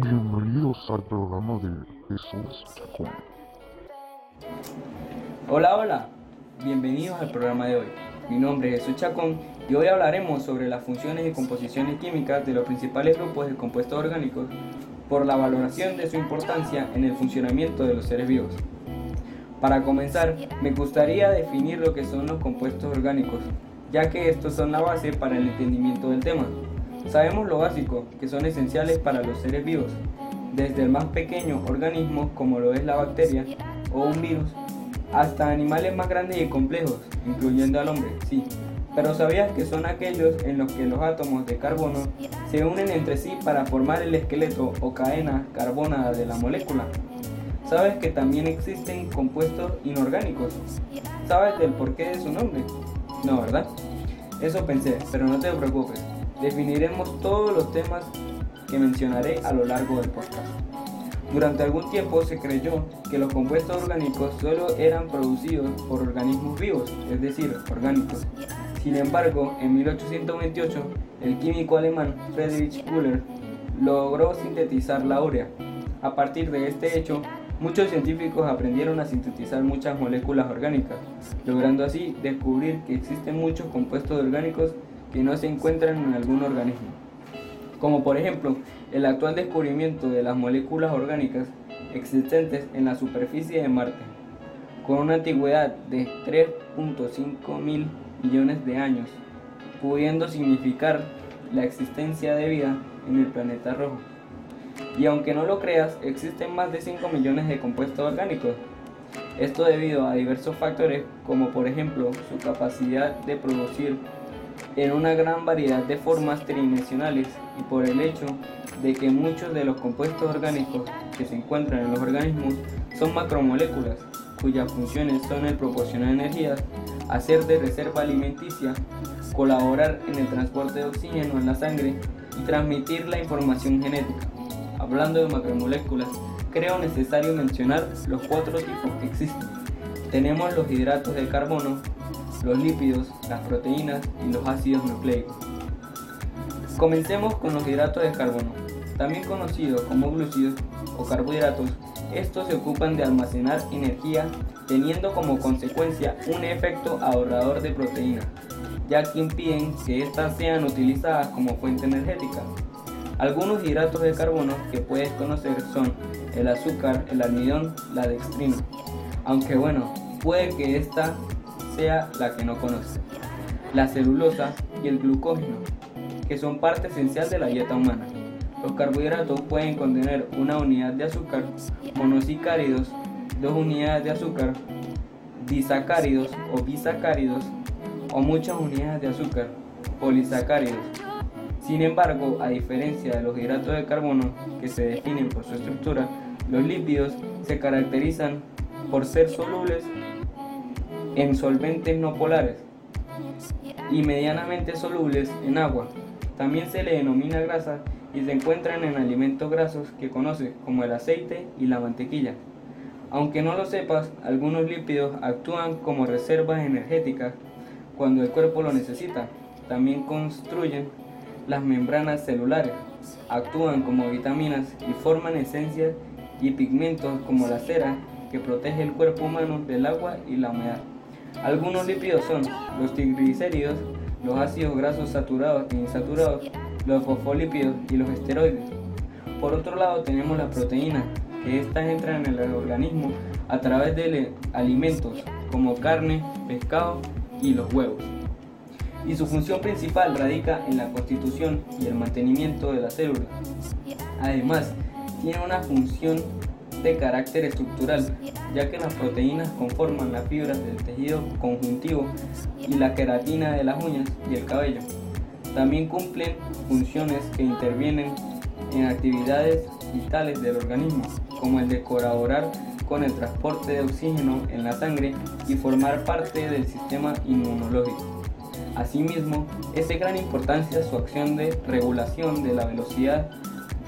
Bienvenidos al programa de Jesús Chacón. Hola, hola, bienvenidos al programa de hoy. Mi nombre es Jesús Chacón y hoy hablaremos sobre las funciones y composiciones químicas de los principales grupos de compuestos orgánicos por la valoración de su importancia en el funcionamiento de los seres vivos. Para comenzar, me gustaría definir lo que son los compuestos orgánicos, ya que estos son la base para el entendimiento del tema. Sabemos lo básico, que son esenciales para los seres vivos, desde el más pequeño organismo como lo es la bacteria o un virus, hasta animales más grandes y complejos, incluyendo al hombre, sí. Pero ¿sabías que son aquellos en los que los átomos de carbono se unen entre sí para formar el esqueleto o cadena carbonada de la molécula? ¿Sabes que también existen compuestos inorgánicos? ¿Sabes del porqué de su nombre? No, ¿verdad? Eso pensé, pero no te preocupes. Definiremos todos los temas que mencionaré a lo largo del podcast. Durante algún tiempo se creyó que los compuestos orgánicos solo eran producidos por organismos vivos, es decir, orgánicos. Sin embargo, en 1828, el químico alemán Friedrich Müller logró sintetizar la urea. A partir de este hecho, muchos científicos aprendieron a sintetizar muchas moléculas orgánicas, logrando así descubrir que existen muchos compuestos orgánicos que no se encuentran en algún organismo como por ejemplo el actual descubrimiento de las moléculas orgánicas existentes en la superficie de Marte, con una antigüedad de 3.5 mil millones de años, pudiendo significar la existencia de vida en el planeta rojo. Y aunque no lo creas, existen más de 5 millones de compuestos orgánicos. Esto debido a diversos factores como por ejemplo su capacidad de producir en una gran variedad de formas tridimensionales y por el hecho de que muchos de los compuestos orgánicos que se encuentran en los organismos son macromoléculas, cuyas funciones son el proporcionar energía, hacer de reserva alimenticia, colaborar en el transporte de oxígeno en la sangre y transmitir la información genética. Hablando de macromoléculas, creo necesario mencionar los cuatro tipos que existen. Tenemos los hidratos de carbono, los lípidos, las proteínas y los ácidos nucleicos. Comencemos con los hidratos de carbono, también conocidos como glúcidos o carbohidratos. Estos se ocupan de almacenar energía teniendo como consecuencia un efecto ahorrador de proteínas, ya que impiden que éstas sean utilizadas como fuente energética. Algunos hidratos de carbono que puedes conocer son el azúcar, el almidón, la dextrina. Aunque bueno, puede que esta sea la que no conoce. La celulosa y el glucógeno, que son parte esencial de la dieta humana. Los carbohidratos pueden contener una unidad de azúcar, monosacáridos, dos unidades de azúcar, disacáridos o bisacáridos, o muchas unidades de azúcar, polisacáridos. Sin embargo, a diferencia de los hidratos de carbono, que se definen por su estructura, los lípidos se caracterizan por ser solubles en solventes no polares y medianamente solubles en agua. También se le denomina grasa y se encuentran en alimentos grasos que conoce como el aceite y la mantequilla. Aunque no lo sepas, algunos lípidos actúan como reservas energéticas cuando el cuerpo lo necesita. También construyen las membranas celulares, actúan como vitaminas y forman esencias y pigmentos como la cera que protege el cuerpo humano del agua y la humedad. Algunos lípidos son los triglicéridos, los ácidos grasos saturados e insaturados, los fosfolípidos y los esteroides. Por otro lado tenemos las proteínas, que estas entran en el organismo a través de alimentos como carne, pescado y los huevos. Y su función principal radica en la constitución y el mantenimiento de la célula. Además, tiene una función de carácter estructural, ya que las proteínas conforman las fibras del tejido conjuntivo y la queratina de las uñas y el cabello. También cumplen funciones que intervienen en actividades vitales del organismo, como el de colaborar con el transporte de oxígeno en la sangre y formar parte del sistema inmunológico. Asimismo, es de gran importancia su acción de regulación de la velocidad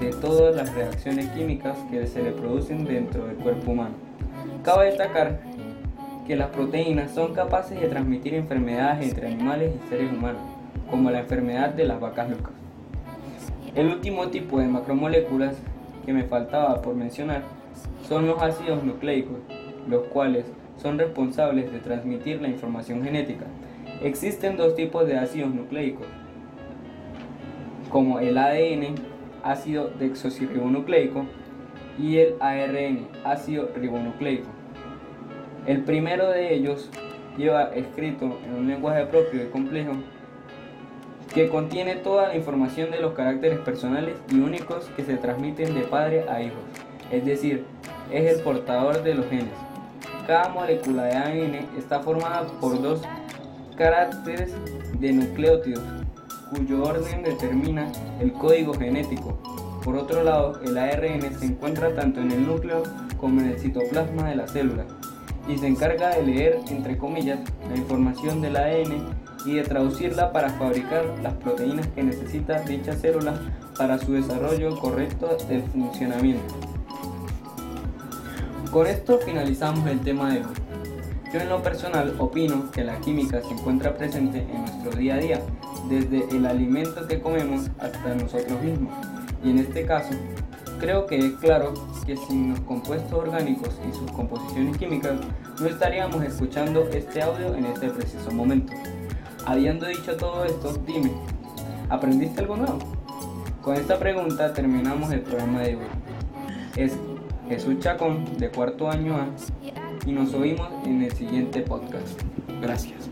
de todas las reacciones químicas que se le producen dentro del cuerpo humano. Cabe destacar que las proteínas son capaces de transmitir enfermedades entre animales y seres humanos, como la enfermedad de las vacas locas. El último tipo de macromoléculas que me faltaba por mencionar son los ácidos nucleicos, los cuales son responsables de transmitir la información genética. Existen dos tipos de ácidos nucleicos, como el ADN, ácido desoxirribonucleico, y el ARN, ácido ribonucleico. El primero de ellos lleva escrito en un lenguaje propio y complejo que contiene toda la información de los caracteres personales y únicos que se transmiten de padre a hijos, es decir, es el portador de los genes. Cada molécula de ADN está formada por dos caracteres de nucleótidos, cuyo orden determina el código genético. Por otro lado, el ARN se encuentra tanto en el núcleo como en el citoplasma de la célula y se encarga de leer, entre comillas, la información del ADN y de traducirla para fabricar las proteínas que necesita dicha célula para su desarrollo correcto del funcionamiento. Con esto finalizamos el tema de hoy. Yo en lo personal opino que la química se encuentra presente en nuestro día a día, desde el alimento que comemos hasta nosotros mismos. Y en este caso, creo que es claro que sin los compuestos orgánicos y sus composiciones químicas no estaríamos escuchando este audio en este preciso momento. Habiendo dicho todo esto, dime, ¿aprendiste algo nuevo? Con esta pregunta terminamos el programa de hoy. Es Jesús Chacón, de cuarto año A, y nos oímos en el siguiente podcast. Gracias.